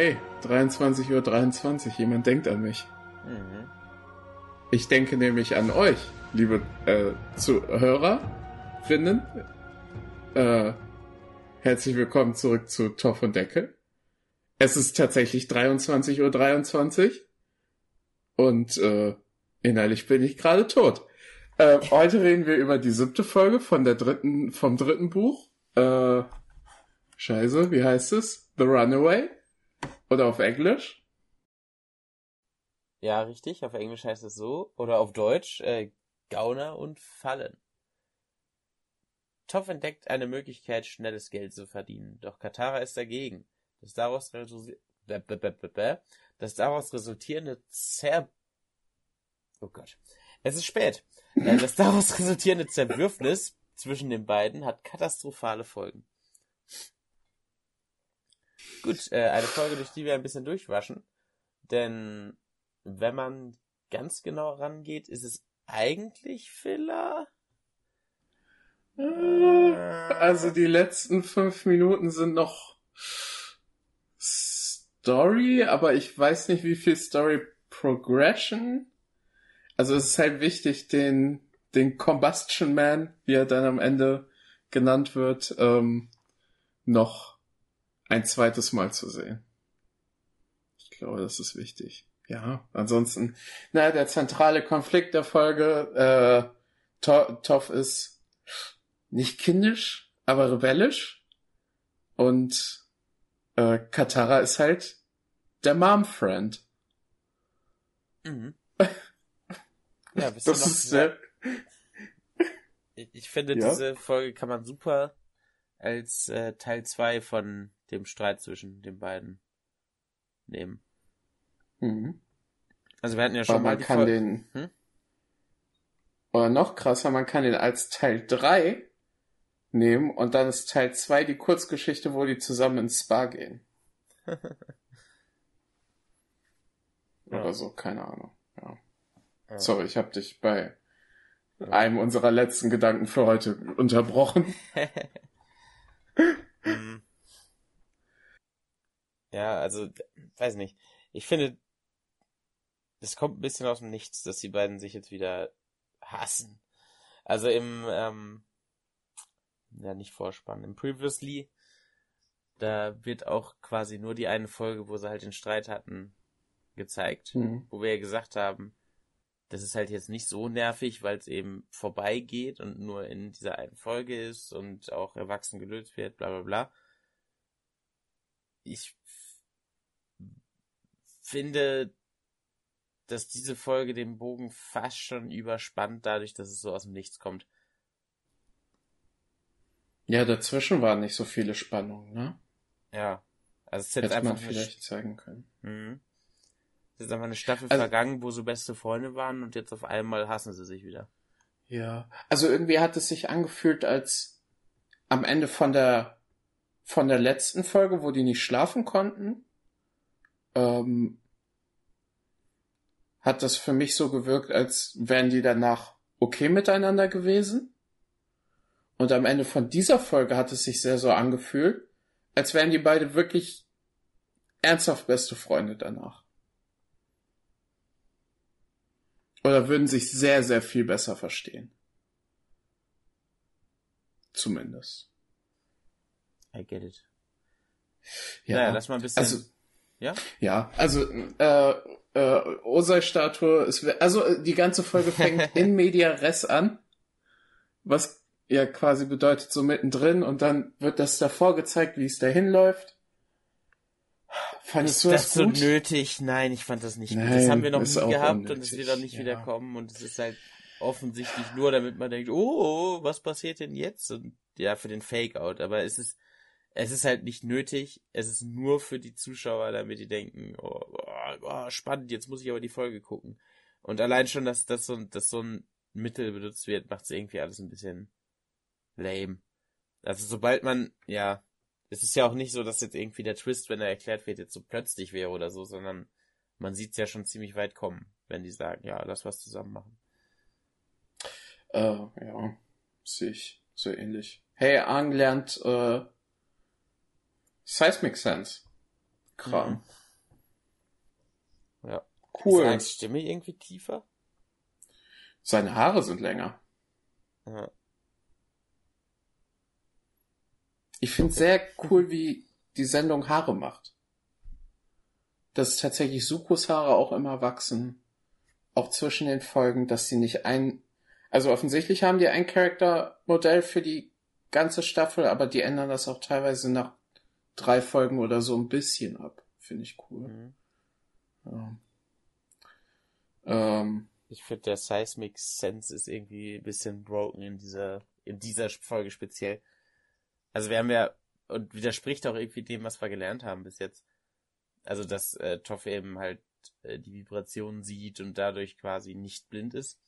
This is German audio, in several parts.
Hey, 23.23 Uhr, 23, jemand denkt an mich. Mhm. Ich denke nämlich an euch, liebe äh, Zuhörerinnen. Äh, herzlich willkommen zurück zu Toff und Deckel. Es ist tatsächlich 23.23 Uhr 23 und äh, innerlich bin ich gerade tot. Äh, heute reden wir über die siebte Folge von der dritten, vom dritten Buch. Äh, Scheiße, wie heißt es? The Runaway? Oder auf Englisch? Ja, richtig. Auf Englisch heißt es so. Oder auf Deutsch äh, Gauner und Fallen. Toff entdeckt eine Möglichkeit, schnelles Geld zu verdienen. Doch Katara ist dagegen. Das daraus, das daraus resultierende Zer... Oh Gott. Es ist spät. Äh, das daraus resultierende Zerwürfnis zwischen den beiden hat katastrophale Folgen. Gut, äh, eine Folge, durch die wir ein bisschen durchwaschen. Denn wenn man ganz genau rangeht, ist es eigentlich Filler. Äh, also die letzten fünf Minuten sind noch Story, aber ich weiß nicht, wie viel Story Progression. Also es ist halt wichtig, den, den Combustion Man, wie er dann am Ende genannt wird, ähm, noch ein zweites Mal zu sehen. Ich glaube, das ist wichtig. Ja, ansonsten, na, der zentrale Konflikt der Folge, äh, Toff ist nicht kindisch, aber rebellisch. Und äh, Katara ist halt der Mom-Friend. Mhm. Ja, bist das ist sehr... Ich, ich finde, ja? diese Folge kann man super als äh, Teil 2 von dem Streit zwischen den beiden nehmen. Mhm. Also wir hatten ja schon Aber mal man kann Fol den hm? oder noch krasser, man kann den als Teil 3 nehmen und dann ist Teil 2 die Kurzgeschichte, wo die zusammen ins Spa gehen. Oder ja. so, keine Ahnung. Ja. ja. Sorry, ich habe dich bei ja. einem unserer letzten Gedanken für heute unterbrochen. mhm. Ja, also, weiß nicht. Ich finde, es kommt ein bisschen aus dem Nichts, dass die beiden sich jetzt wieder hassen. Also im, ähm, ja, nicht Vorspann, im Previously, da wird auch quasi nur die eine Folge, wo sie halt den Streit hatten, gezeigt. Mhm. Wo wir ja gesagt haben, das ist halt jetzt nicht so nervig, weil es eben vorbeigeht und nur in dieser einen Folge ist und auch erwachsen gelöst wird, bla bla bla. Ich finde, dass diese Folge den Bogen fast schon überspannt, dadurch, dass es so aus dem Nichts kommt. Ja, dazwischen waren nicht so viele Spannungen, ne? Ja. Also es Hätte einfach man vielleicht zeigen können. Mhm. Es ist einfach eine Staffel also, vergangen, wo so beste Freunde waren und jetzt auf einmal hassen sie sich wieder. Ja. Also irgendwie hat es sich angefühlt, als am Ende von der von der letzten Folge, wo die nicht schlafen konnten, ähm, hat das für mich so gewirkt, als wären die danach okay miteinander gewesen. Und am Ende von dieser Folge hat es sich sehr so angefühlt, als wären die beide wirklich ernsthaft beste Freunde danach. Oder würden sich sehr, sehr viel besser verstehen. Zumindest. I get it. Ja, naja, lass mal ein bisschen. Also, ja? Ja, also äh, äh, Osei-Statue ist also die ganze Folge fängt in media res an, was ja quasi bedeutet so mittendrin und dann wird das davor gezeigt, wie es dahin läuft. Fandest ist das, das so nötig? Nein, ich fand das nicht Nein, gut. Das haben wir noch nie gehabt unnötig. und es wird auch nicht ja. wieder kommen und es ist halt offensichtlich nur, damit man denkt, oh, was passiert denn jetzt? Und ja, für den Fake-Out. Aber es ist es ist halt nicht nötig. Es ist nur für die Zuschauer, damit die denken, oh, oh, oh, spannend, jetzt muss ich aber die Folge gucken. Und allein schon, dass, dass, so, dass so ein Mittel benutzt wird, macht es irgendwie alles ein bisschen lame. Also sobald man, ja, es ist ja auch nicht so, dass jetzt irgendwie der Twist, wenn er erklärt wird, jetzt so plötzlich wäre oder so, sondern man sieht es ja schon ziemlich weit kommen, wenn die sagen, ja, lass was zusammen machen. Äh, ja, sehe ich so ähnlich. Hey, Ang lernt äh, Seismic Sense Kram. Ja. Cool. Ist seine Stimme irgendwie tiefer? Seine Haare sind länger. Ja. Ich finde sehr cool, wie die Sendung Haare macht. Dass tatsächlich Sukos Haare auch immer wachsen. Auch zwischen den Folgen, dass sie nicht ein, also offensichtlich haben die ein Charaktermodell für die ganze Staffel, aber die ändern das auch teilweise nach drei Folgen oder so ein bisschen ab. Finde ich cool. Mhm. Ja. Ähm, ich finde, der Seismic Sense ist irgendwie ein bisschen broken in dieser, in dieser Folge speziell. Also wir haben ja, und widerspricht auch irgendwie dem, was wir gelernt haben bis jetzt. Also, dass äh, Toff eben halt äh, die Vibrationen sieht und dadurch quasi nicht blind ist.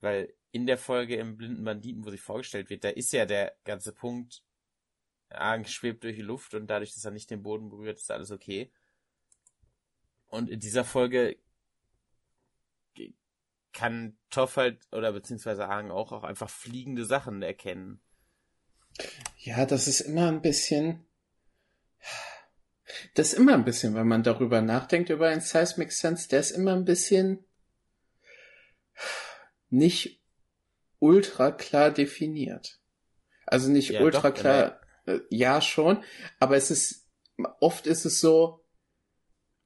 Weil in der Folge im blinden Banditen, wo sie vorgestellt wird, da ist ja der ganze Punkt, Arg schwebt durch die Luft und dadurch, dass er nicht den Boden berührt, ist alles okay. Und in dieser Folge kann Toff halt, oder beziehungsweise Argen auch, auch einfach fliegende Sachen erkennen. Ja, das ist immer ein bisschen. Das ist immer ein bisschen, wenn man darüber nachdenkt, über einen Seismic Sense, der ist immer ein bisschen nicht ultra klar definiert. Also nicht ja, ultra doch, klar, äh, ja schon, aber es ist, oft ist es so,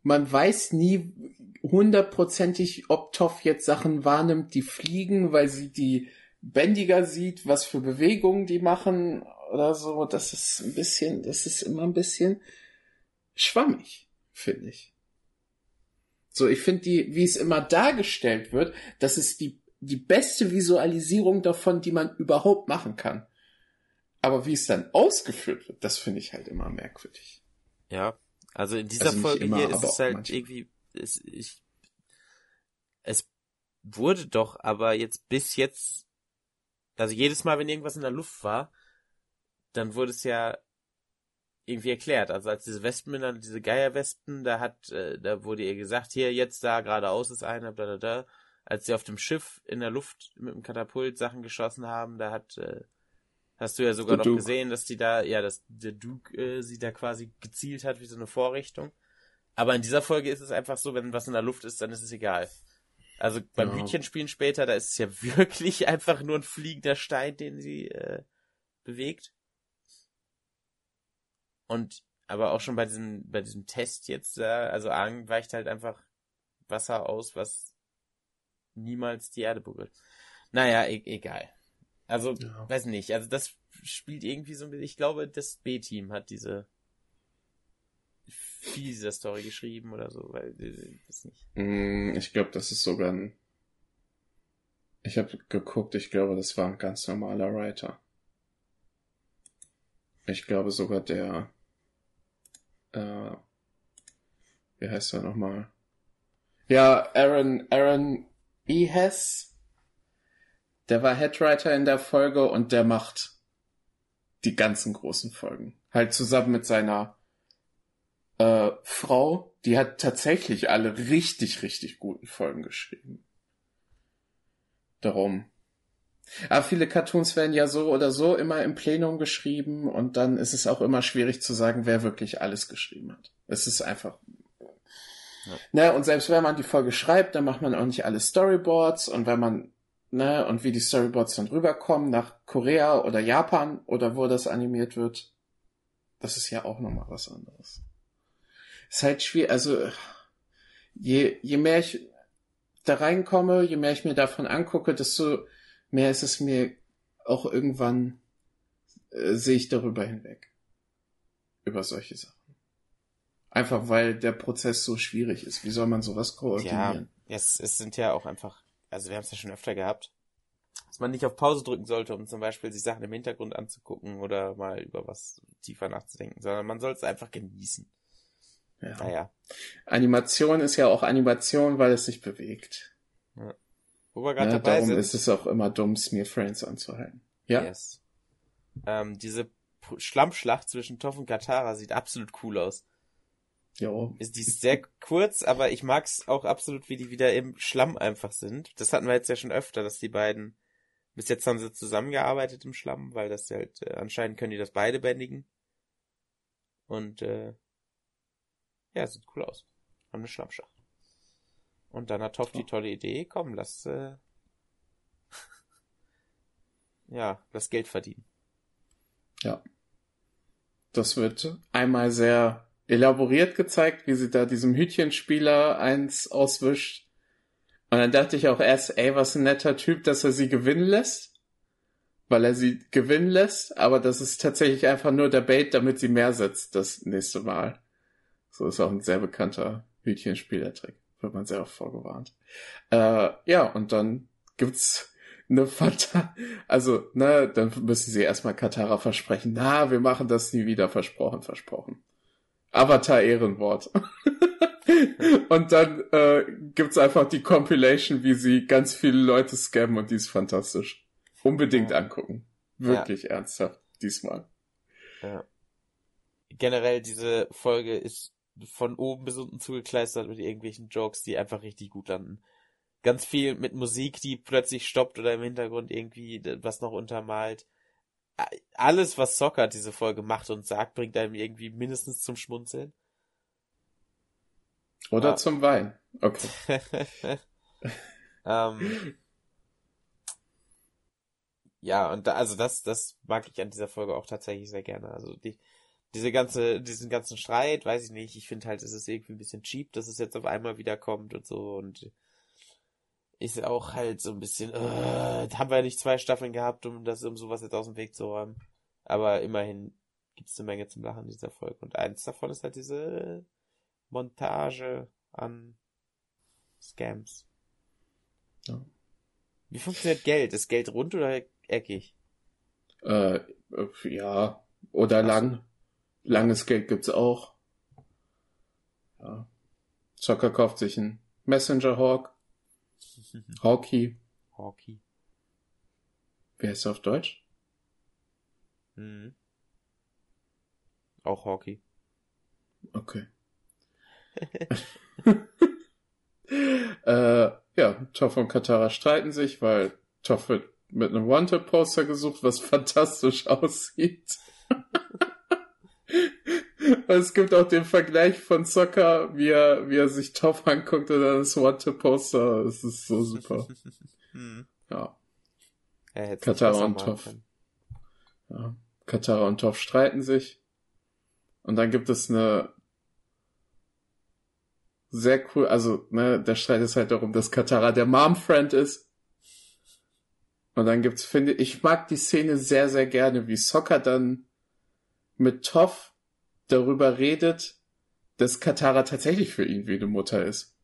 man weiß nie hundertprozentig, ob Toff jetzt Sachen wahrnimmt, die fliegen, weil sie die bändiger sieht, was für Bewegungen die machen oder so. Das ist ein bisschen, das ist immer ein bisschen schwammig, finde ich. So, ich finde die, wie es immer dargestellt wird, das ist die, die beste Visualisierung davon, die man überhaupt machen kann. Aber wie es dann ausgeführt wird, das finde ich halt immer merkwürdig. Ja, also in dieser also Folge immer, hier ist es halt manchmal. irgendwie, es, ich, es wurde doch aber jetzt bis jetzt, also jedes Mal, wenn irgendwas in der Luft war, dann wurde es ja irgendwie erklärt. Also als diese Wespen, diese Geierwespen, da hat, äh, da wurde ihr gesagt, hier, jetzt da geradeaus ist einer, bla, bla, bla. Als sie auf dem Schiff in der Luft mit dem Katapult Sachen geschossen haben, da hat, äh, hast du ja sogar der noch Duke. gesehen, dass die da, ja, dass der Duke äh, sie da quasi gezielt hat wie so eine Vorrichtung. Aber in dieser Folge ist es einfach so, wenn was in der Luft ist, dann ist es egal. Also beim ja. Hütchenspielen später, da ist es ja wirklich einfach nur ein fliegender Stein, den sie äh, bewegt. Und aber auch schon bei diesem, bei diesem Test jetzt, äh, also Argen weicht halt einfach Wasser aus, was niemals die Erde berührt. Naja, e egal. Also, ja. weiß nicht, also das spielt irgendwie so ein bisschen, ich glaube, das B-Team hat diese viel Story geschrieben oder so, weil das nicht. Mm, ich glaube, das ist sogar ein. Ich habe geguckt, ich glaube, das war ein ganz normaler Writer. Ich glaube sogar der äh, wie heißt er nochmal? Ja, Aaron, Aaron Ehes. Der war Headwriter in der Folge und der macht die ganzen großen Folgen. Halt zusammen mit seiner äh, Frau, die hat tatsächlich alle richtig, richtig guten Folgen geschrieben. Darum aber viele Cartoons werden ja so oder so immer im Plenum geschrieben und dann ist es auch immer schwierig zu sagen, wer wirklich alles geschrieben hat. Es ist einfach. Ja. Ne, und selbst wenn man die Folge schreibt, dann macht man auch nicht alle Storyboards und wenn man, ne, und wie die Storyboards dann rüberkommen nach Korea oder Japan oder wo das animiert wird, das ist ja auch nochmal was anderes. Ist halt schwierig, also je, je mehr ich da reinkomme, je mehr ich mir davon angucke, desto mehr ist es mir auch irgendwann, äh, sehe ich darüber hinweg. Über solche Sachen. Einfach weil der Prozess so schwierig ist. Wie soll man sowas koordinieren? Ja, es, es sind ja auch einfach, also wir haben es ja schon öfter gehabt, dass man nicht auf Pause drücken sollte, um zum Beispiel sich Sachen im Hintergrund anzugucken oder mal über was tiefer nachzudenken, sondern man soll es einfach genießen. Ja. Naja. Animation ist ja auch Animation, weil es sich bewegt. Ja. Wo wir gerade ja, dabei darum sind. ist es auch immer dumm, Smear Frames anzuhalten. Ja. Yes. Ähm, diese Schlammschlacht zwischen Toff und Katara sieht absolut cool aus. Jo. Ist die ist sehr kurz, aber ich mag's auch absolut, wie die wieder im Schlamm einfach sind. Das hatten wir jetzt ja schon öfter, dass die beiden bis jetzt haben sie zusammengearbeitet im Schlamm, weil das halt äh, anscheinend können die das beide bändigen. Und äh, ja, sieht cool aus. Haben eine Schlammschach. Und dann hat Toff die tolle Idee, komm, lass, äh, ja, das Geld verdienen. Ja. Das wird einmal sehr elaboriert gezeigt, wie sie da diesem Hütchenspieler eins auswischt. Und dann dachte ich auch erst, ey, was ein netter Typ, dass er sie gewinnen lässt. Weil er sie gewinnen lässt, aber das ist tatsächlich einfach nur der Bait, damit sie mehr setzt das nächste Mal. So ist auch ein sehr bekannter Hütchenspielertrick. Wird man sehr oft vorgewarnt. Äh, ja, und dann gibt's eine Fanta, also, ne, dann müssen sie erstmal Katara versprechen, na, wir machen das nie wieder, versprochen, versprochen. Avatar Ehrenwort. und dann äh, gibt's einfach die Compilation, wie sie ganz viele Leute scammen und die ist fantastisch. Unbedingt angucken. Wirklich ja. ernsthaft, diesmal. Ja. Generell, diese Folge ist von oben bis unten zugekleistert mit irgendwelchen Jokes, die einfach richtig gut landen. Ganz viel mit Musik, die plötzlich stoppt oder im Hintergrund irgendwie was noch untermalt. Alles, was Soccer diese Folge macht und sagt, bringt einem irgendwie mindestens zum Schmunzeln. Oder ah. zum Wein. Okay. ähm, ja, und da, also das, das mag ich an dieser Folge auch tatsächlich sehr gerne. Also die, diese ganze, diesen ganzen Streit, weiß ich nicht, ich finde halt, es ist irgendwie ein bisschen cheap, dass es jetzt auf einmal wieder kommt und so und ist auch halt so ein bisschen, äh, haben wir ja nicht zwei Staffeln gehabt, um das, um sowas jetzt aus dem Weg zu räumen. Aber immerhin gibt es eine Menge zum Lachen in dieser Folge. Und eins davon ist halt diese Montage an Scams. Ja. Wie funktioniert Geld? Ist Geld rund oder eckig? Äh, ja, oder lang. Langes Geld gibt's auch. Ja. Zocker kauft sich einen Messenger Hawk. Hawkey. Hawkey. Wie heißt er auf Deutsch? Mhm. Auch Hawkey. Okay. äh, ja, Toff und Katara streiten sich, weil Toff wird mit einem Wanted-Poster gesucht, was fantastisch aussieht. Es gibt auch den Vergleich von Soccer, wie er, wie er sich Toff anguckt und dann das Wanted-Poster. Es ist so super. hm. Ja. Katara und Toff. Ja. Katara und Toff streiten sich. Und dann gibt es eine sehr cool, also, ne, der Streit ist halt darum, dass Katara der Mom-Friend ist. Und dann gibt's, finde ich, mag die Szene sehr, sehr gerne, wie Soccer dann mit Toff darüber redet, dass Katara tatsächlich für ihn wie eine Mutter ist.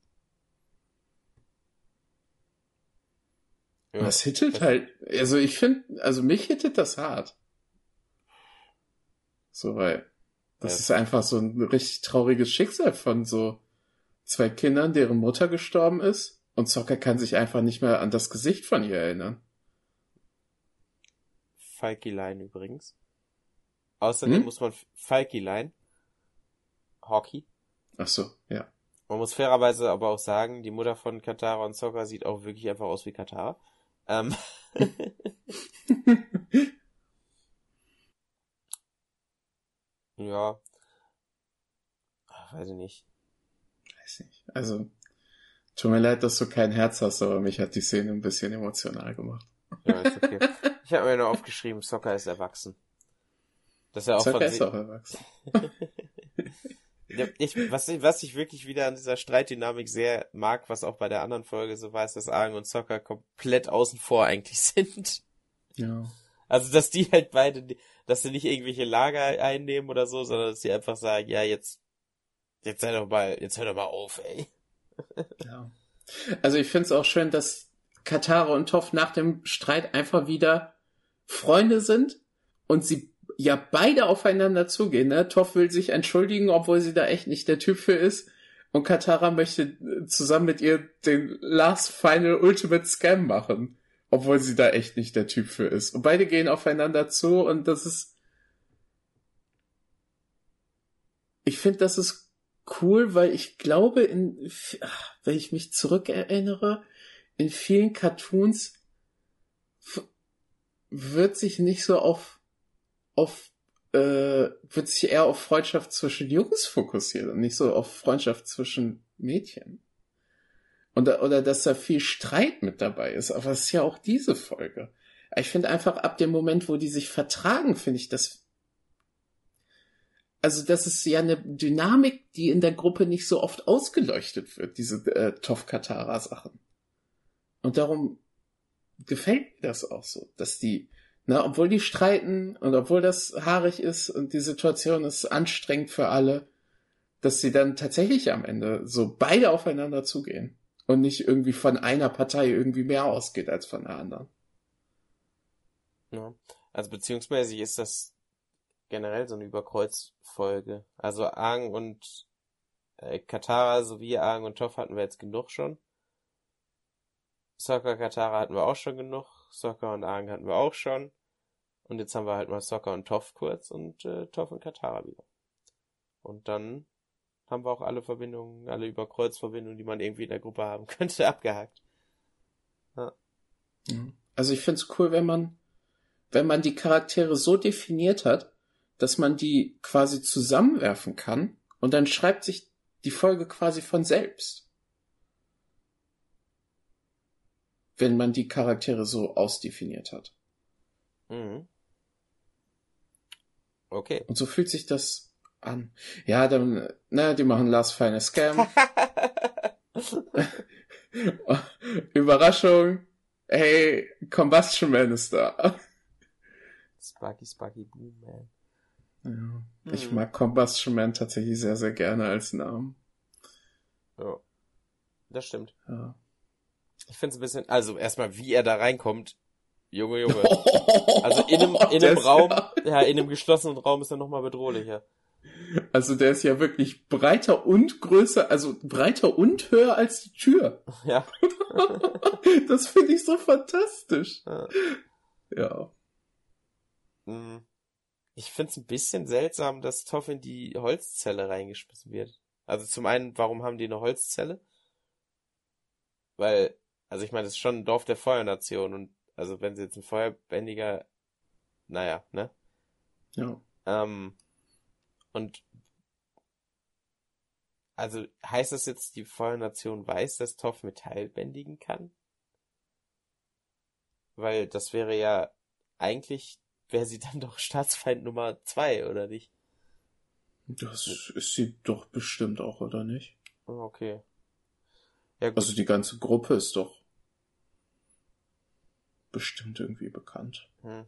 Ja, das hittet halt, also ich finde, also mich hittet das hart. So, weil das ja. ist einfach so ein richtig trauriges Schicksal von so zwei Kindern, deren Mutter gestorben ist und Soccer kann sich einfach nicht mehr an das Gesicht von ihr erinnern. Falky-Line übrigens. Außerdem hm? muss man Falky-Line, Hockey. Ach so, ja. Man muss fairerweise aber auch sagen, die Mutter von Katara und Soccer sieht auch wirklich einfach aus wie Katara. Ähm. ja. Ach, weiß ich nicht weiß nicht. Also, tut mir leid, dass du kein Herz hast, aber mich hat die Szene ein bisschen emotional gemacht. Ja, ist okay. Ich habe mir nur aufgeschrieben, Soccer ist erwachsen. Dass er auch Soccer von ist auch erwachsen. ich, was, was ich wirklich wieder an dieser Streitdynamik sehr mag, was auch bei der anderen Folge so war, ist, dass Aang und Soccer komplett außen vor eigentlich sind. Ja. Also, dass die halt beide, dass sie nicht irgendwelche Lager einnehmen oder so, sondern dass sie einfach sagen, ja, jetzt Jetzt sei doch mal, jetzt hör doch mal auf, ey. ja. Also ich finde es auch schön, dass Katara und Toff nach dem Streit einfach wieder Freunde sind und sie ja beide aufeinander zugehen. Ne? Toff will sich entschuldigen, obwohl sie da echt nicht der Typ für ist. Und Katara möchte zusammen mit ihr den Last Final Ultimate Scam machen, obwohl sie da echt nicht der Typ für ist. Und beide gehen aufeinander zu und das ist. Ich finde, das ist cool, weil ich glaube, in, wenn ich mich zurückerinnere, in vielen Cartoons wird sich nicht so auf, auf äh, wird sich eher auf Freundschaft zwischen Jungs fokussieren und nicht so auf Freundschaft zwischen Mädchen. Und, oder dass da viel Streit mit dabei ist. Aber es ist ja auch diese Folge. Ich finde einfach ab dem Moment, wo die sich vertragen, finde ich das. Also das ist ja eine Dynamik, die in der Gruppe nicht so oft ausgeleuchtet wird, diese äh, Tof-Katara-Sachen. Und darum gefällt mir das auch so, dass die, na, obwohl die streiten und obwohl das haarig ist und die Situation ist anstrengend für alle, dass sie dann tatsächlich am Ende so beide aufeinander zugehen und nicht irgendwie von einer Partei irgendwie mehr ausgeht als von der anderen. Ja. Also beziehungsweise ist das generell so eine Überkreuzfolge. Also Aang und äh, Katara sowie Aang und Toff hatten wir jetzt genug schon. Soccer Katara hatten wir auch schon genug. Soccer und Aang hatten wir auch schon. Und jetzt haben wir halt mal Soccer und Toff kurz und äh, Toff und Katara wieder. Und dann haben wir auch alle Verbindungen, alle Überkreuzverbindungen, die man irgendwie in der Gruppe haben könnte, abgehakt. Ja. Also ich find's cool, wenn man, wenn man die Charaktere so definiert hat, dass man die quasi zusammenwerfen kann und dann schreibt sich die Folge quasi von selbst. Wenn man die Charaktere so ausdefiniert hat. Mhm. Okay. Und so fühlt sich das an. Ja, dann, na, die machen Last Final Scam. Überraschung. Hey, Combustion Man ist da. Sparky, Sparky Boom Man. Ja, ich mhm. mag Combustion Man tatsächlich sehr, sehr gerne als Namen. Ja. Das stimmt. Ja. Ich finde es ein bisschen, also erstmal, wie er da reinkommt, Junge, Junge. Also in einem, in einem Raum, ja, in einem geschlossenen Raum ist er nochmal bedrohlicher. Also der ist ja wirklich breiter und größer, also breiter und höher als die Tür. Ja. das finde ich so fantastisch. Ja. ja. Mhm. Ich finde es ein bisschen seltsam, dass Toff in die Holzzelle reingeschmissen wird. Also zum einen, warum haben die eine Holzzelle? Weil, also ich meine, das ist schon ein Dorf der Feuernation und also wenn sie jetzt ein Feuerbändiger, naja, ne? Ja. Ähm, und also heißt das jetzt, die Feuernation weiß, dass Toff Metall bändigen kann? Weil das wäre ja eigentlich wäre sie dann doch Staatsfeind Nummer zwei, oder nicht? Das ist sie doch bestimmt auch, oder nicht? Okay. Ja, also die ganze Gruppe ist doch bestimmt irgendwie bekannt. Hm.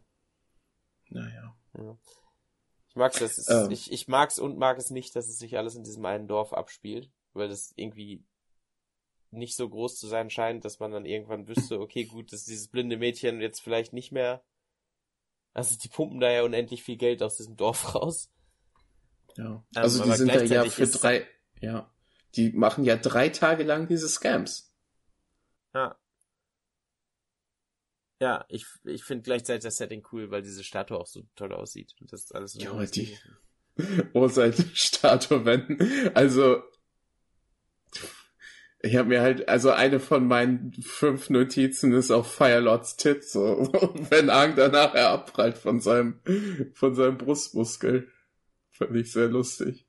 Naja. Ja. Ich mag's, ist, ähm. ich, ich mag's und mag es nicht, dass es sich alles in diesem einen Dorf abspielt, weil das irgendwie nicht so groß zu sein scheint, dass man dann irgendwann wüsste, okay, gut, dass dieses blinde Mädchen jetzt vielleicht nicht mehr. Also die pumpen da ja unendlich viel Geld aus diesem Dorf raus. Ja. Ähm, also die sind da ja für drei, ja. Die machen ja drei Tage lang diese Scams. Ja. Ja, ich, ich finde gleichzeitig das Setting cool, weil diese Statue auch so toll aussieht. Und das ist alles. Ja, die. Oh, seine Statue, wenn. Also. Ich habe mir halt, also eine von meinen fünf Notizen ist auf Firelords Tit, so, wenn Ang danach er abprallt von seinem, von seinem Brustmuskel. Fand ich sehr lustig.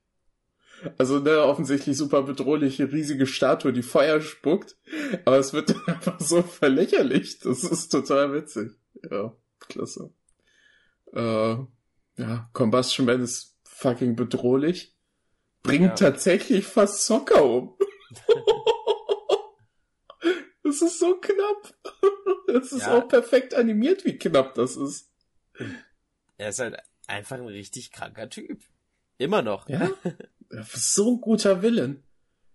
Also ne, offensichtlich super bedrohliche, riesige Statue, die Feuer spuckt, aber es wird einfach so verlächerlicht. Das ist total witzig. Ja, klasse. Äh, ja, Combustion Man ist fucking bedrohlich. Bringt ja. tatsächlich fast Soccer um. das ist so knapp. Das ist ja. auch perfekt animiert, wie knapp das ist. Er ist halt einfach ein richtig kranker Typ. Immer noch. Ja. so ein guter Willen.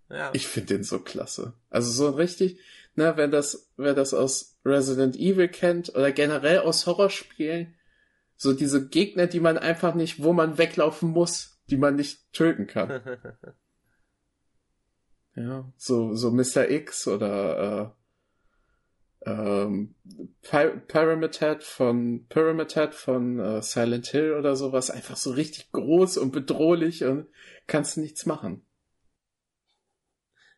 Ja. Ich finde den so klasse. Also so richtig, na, wenn das, wer das aus Resident Evil kennt oder generell aus Horrorspielen, so diese Gegner, die man einfach nicht, wo man weglaufen muss, die man nicht töten kann. ja, so, so Mr. X oder äh, ähm, Pyramid Head von Pyramid Head von äh, Silent Hill oder sowas, einfach so richtig groß und bedrohlich und kannst du nichts machen.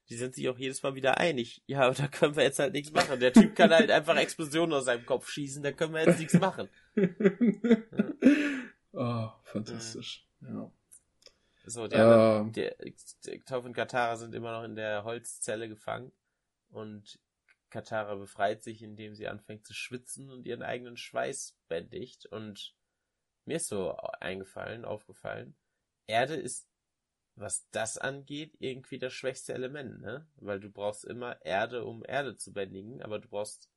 Die sind sich auch jedes Mal wieder einig. Ja, aber da können wir jetzt halt nichts machen. Der Typ kann halt einfach Explosionen aus seinem Kopf schießen, da können wir jetzt nichts machen. Oh, fantastisch. Ja. So, die, anderen, die, die Toph und Katara sind immer noch in der Holzzelle gefangen und Katara befreit sich, indem sie anfängt zu schwitzen und ihren eigenen Schweiß bändigt und mir ist so eingefallen, aufgefallen, Erde ist, was das angeht, irgendwie das schwächste Element, ne? Weil du brauchst immer Erde, um Erde zu bändigen, aber du brauchst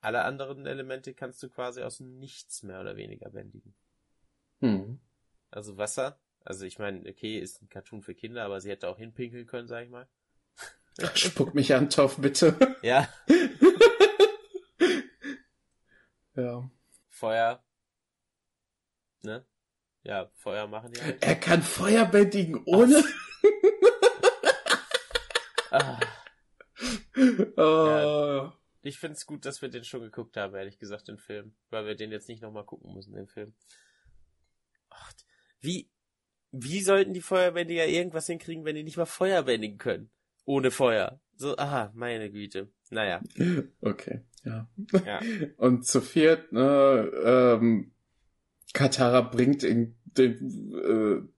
alle anderen Elemente kannst du quasi aus nichts mehr oder weniger bändigen. Hm. Also Wasser, also ich meine, okay, ist ein Cartoon für Kinder, aber sie hätte auch hinpinkeln können, sag ich mal. Spuck mich an, Toff, bitte. Ja. ja. Feuer. Ne? Ja, Feuer machen die. Er kann Feuer bändigen ohne. ah. oh. Ja, ich find's gut, dass wir den schon geguckt haben, ehrlich gesagt, den Film. Weil wir den jetzt nicht nochmal gucken müssen, den Film. Ach, wie, wie sollten die Feuerbändiger irgendwas hinkriegen, wenn die nicht mal Feuer bändigen können? Ohne Feuer. So, aha, meine Güte. Naja. Okay, ja. ja. Und zu viert, ne, ähm, Katara bringt den, den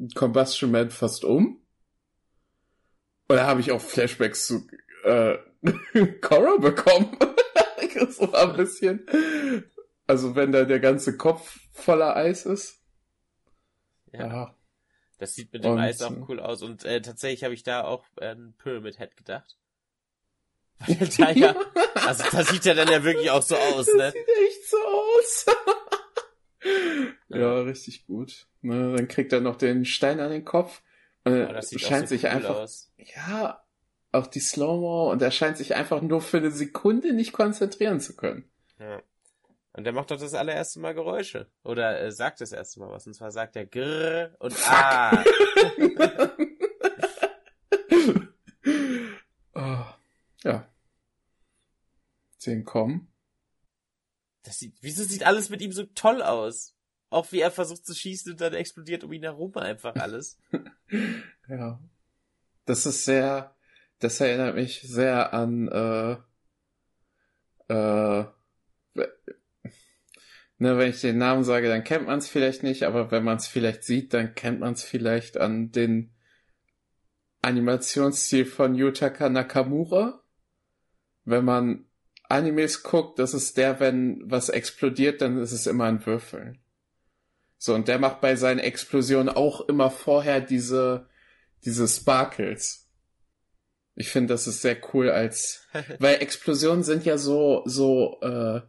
äh, Combustion Man fast um. Und da habe ich auch Flashbacks zu äh, Korra bekommen. so ein bisschen. Also wenn da der ganze Kopf voller Eis ist. Ja. ja. Das sieht mit dem und, Eis auch cool aus. Und äh, tatsächlich habe ich da auch an Pyramid Head gedacht. Weil da ja, also das sieht ja dann ja wirklich auch so aus, ne? Das sieht echt so aus. Ja, ja, richtig gut. Ne, dann kriegt er noch den Stein an den Kopf. Und oh, das sieht scheint so sich cool einfach. Aus. Ja, auch die Slow-Mo und er scheint sich einfach nur für eine Sekunde nicht konzentrieren zu können. Ja. Und der macht doch das allererste Mal Geräusche. Oder äh, sagt das erste Mal was. Und zwar sagt er Grrr und Fuck. Ah. oh, ja. Zehn kommen. Das sieht, wieso sieht alles mit ihm so toll aus? Auch wie er versucht zu schießen und dann explodiert um ihn herum einfach alles. ja. Das ist sehr, das erinnert mich sehr an, äh, äh, ne, wenn ich den Namen sage, dann kennt man es vielleicht nicht, aber wenn man es vielleicht sieht, dann kennt man es vielleicht an den Animationsstil von Yutaka Nakamura. Wenn man Animes guckt, das ist der, wenn was explodiert, dann ist es immer ein Würfeln. So, und der macht bei seinen Explosionen auch immer vorher diese, diese Sparkles. Ich finde, das ist sehr cool als, weil Explosionen sind ja so, so, äh,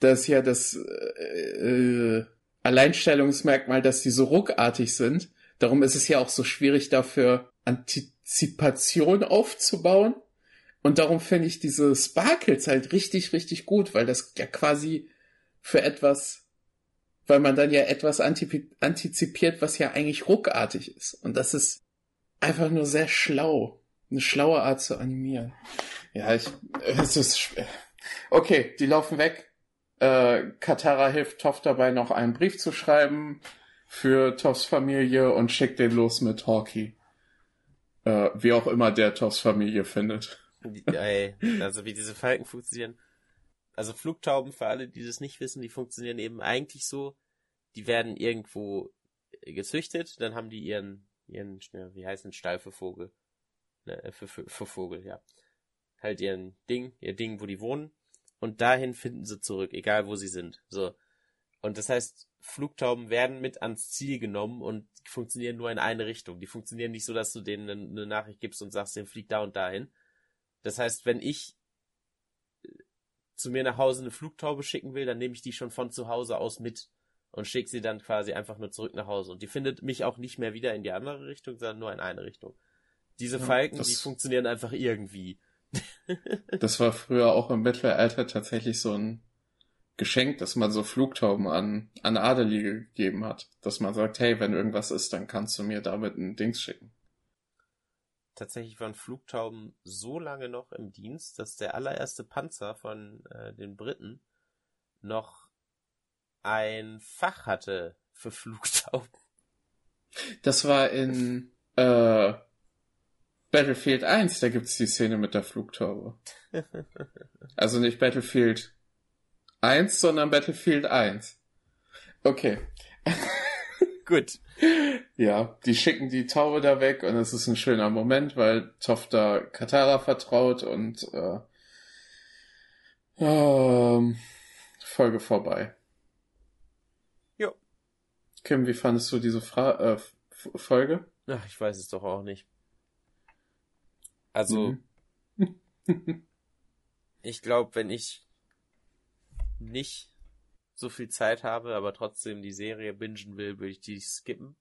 das ist ja das äh, Alleinstellungsmerkmal, dass die so ruckartig sind. Darum ist es ja auch so schwierig dafür Antizipation aufzubauen. Und darum finde ich diese Sparkles halt richtig, richtig gut, weil das ja quasi für etwas, weil man dann ja etwas antizipiert, was ja eigentlich ruckartig ist. Und das ist einfach nur sehr schlau. Eine schlaue Art zu animieren. Ja, ich, es ist schwer. Okay, die laufen weg. Äh, Katara hilft Toff dabei, noch einen Brief zu schreiben für Toffs Familie und schickt den los mit Hawkeye. Äh, wie auch immer der Toffs Familie findet. Ey, also wie diese Falken funktionieren. Also Flugtauben, für alle, die das nicht wissen, die funktionieren eben eigentlich so, die werden irgendwo gezüchtet, dann haben die ihren, ihren, wie heißt ein Stall für Vogel? Ne, äh, für, für, für Vogel, ja. Halt ihren Ding, ihr Ding, wo die wohnen. Und dahin finden sie zurück, egal wo sie sind. So. Und das heißt, Flugtauben werden mit ans Ziel genommen und funktionieren nur in eine Richtung. Die funktionieren nicht so, dass du denen eine Nachricht gibst und sagst, den fliegt da und dahin. Das heißt, wenn ich äh, zu mir nach Hause eine Flugtaube schicken will, dann nehme ich die schon von zu Hause aus mit und schicke sie dann quasi einfach nur zurück nach Hause. Und die findet mich auch nicht mehr wieder in die andere Richtung, sondern nur in eine Richtung. Diese ja, Falken, die funktionieren einfach irgendwie. das war früher auch im Mittelalter tatsächlich so ein Geschenk, dass man so Flugtauben an, an Adelige gegeben hat. Dass man sagt, hey, wenn irgendwas ist, dann kannst du mir damit ein Dings schicken. Tatsächlich waren Flugtauben so lange noch im Dienst, dass der allererste Panzer von äh, den Briten noch ein Fach hatte für Flugtauben. Das war in äh, Battlefield 1, da gibt's die Szene mit der Flugtaube. also nicht Battlefield 1, sondern Battlefield 1. Okay. Gut. Ja, die schicken die Taube da weg und es ist ein schöner Moment, weil da Katara vertraut und äh, ähm, Folge vorbei. Jo. Kim, wie fandest du diese Fra äh, Folge? Ach, ich weiß es doch auch nicht. Also, mhm. ich glaube, wenn ich nicht so viel Zeit habe, aber trotzdem die Serie bingen will, würde ich die skippen.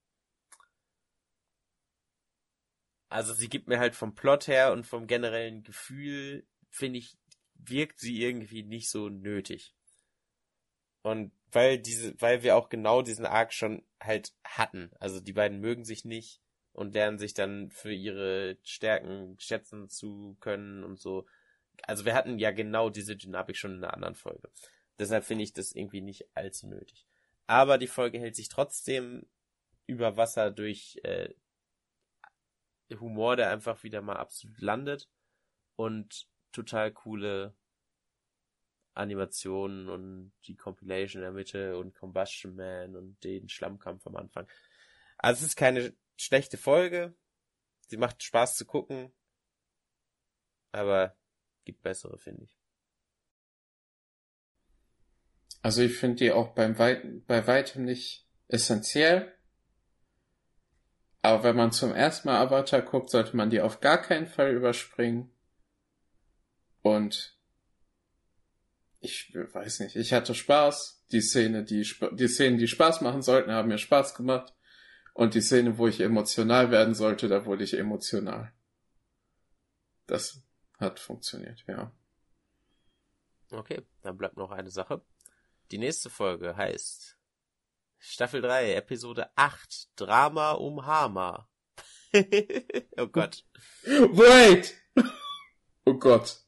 Also sie gibt mir halt vom Plot her und vom generellen Gefühl, finde ich, wirkt sie irgendwie nicht so nötig. Und weil diese, weil wir auch genau diesen Arc schon halt hatten. Also die beiden mögen sich nicht und lernen sich dann für ihre Stärken schätzen zu können und so. Also wir hatten ja genau diese Dynamik schon in einer anderen Folge. Deshalb finde ich das irgendwie nicht allzu nötig. Aber die Folge hält sich trotzdem über Wasser durch äh, Humor, der einfach wieder mal absolut landet und total coole Animationen und die Compilation in der Mitte und Combustion Man und den Schlammkampf am Anfang. Also es ist keine schlechte Folge. Sie macht Spaß zu gucken. Aber gibt bessere, finde ich. Also ich finde die auch beim Weit bei weitem nicht essentiell. Aber wenn man zum ersten Mal Avatar guckt, sollte man die auf gar keinen Fall überspringen. Und ich weiß nicht, ich hatte Spaß. Die Szene, die, die Szenen, die Spaß machen sollten, haben mir Spaß gemacht. Und die Szene, wo ich emotional werden sollte, da wurde ich emotional. Das hat funktioniert, ja. Okay, dann bleibt noch eine Sache. Die nächste Folge heißt Staffel 3, Episode 8, Drama um Hama. oh Gott. Wait! Oh Gott.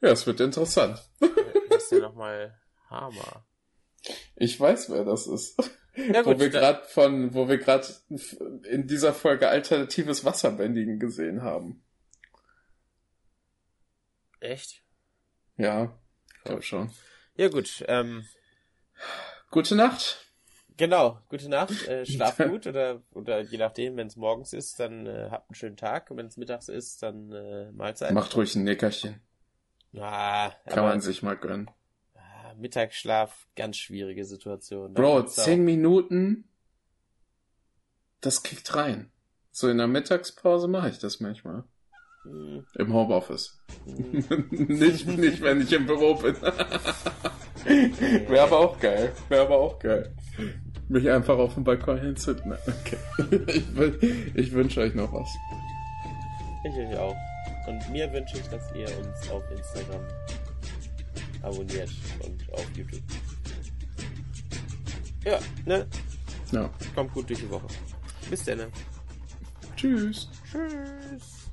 Ja, es wird interessant. Wer ist denn nochmal Hama? Ich weiß, wer das ist. Ja, gut, wo wir gerade von, wo wir gerade in dieser Folge alternatives Wasserbändigen gesehen haben. Echt? Ja. Ich glaube schon. Ja gut. Ähm, gute Nacht. Genau, gute Nacht. Äh, schlaf gut oder oder je nachdem, wenn es morgens ist, dann äh, habt einen schönen Tag. Und wenn es mittags ist, dann äh, Mahlzeit. Macht ruhig ein Nickerchen. Ah, Kann aber, man sich mal gönnen. Ah, Mittagsschlaf, ganz schwierige Situation. Bro, zehn Minuten, das kickt rein. So in der Mittagspause mache ich das manchmal. Hm. Im Homeoffice. Hm. nicht, nicht, wenn ich im Büro bin. Wäre aber auch geil. Wäre aber auch geil. Mich einfach auf den Balkon hinzünden. Okay. Ich, ich wünsche euch noch was. Ich euch auch. Und mir wünsche ich, dass ihr uns auf Instagram abonniert und auf YouTube. Ja, ne? Ja. Kommt gut durch die Woche. Bis dann. Tschüss. Tschüss.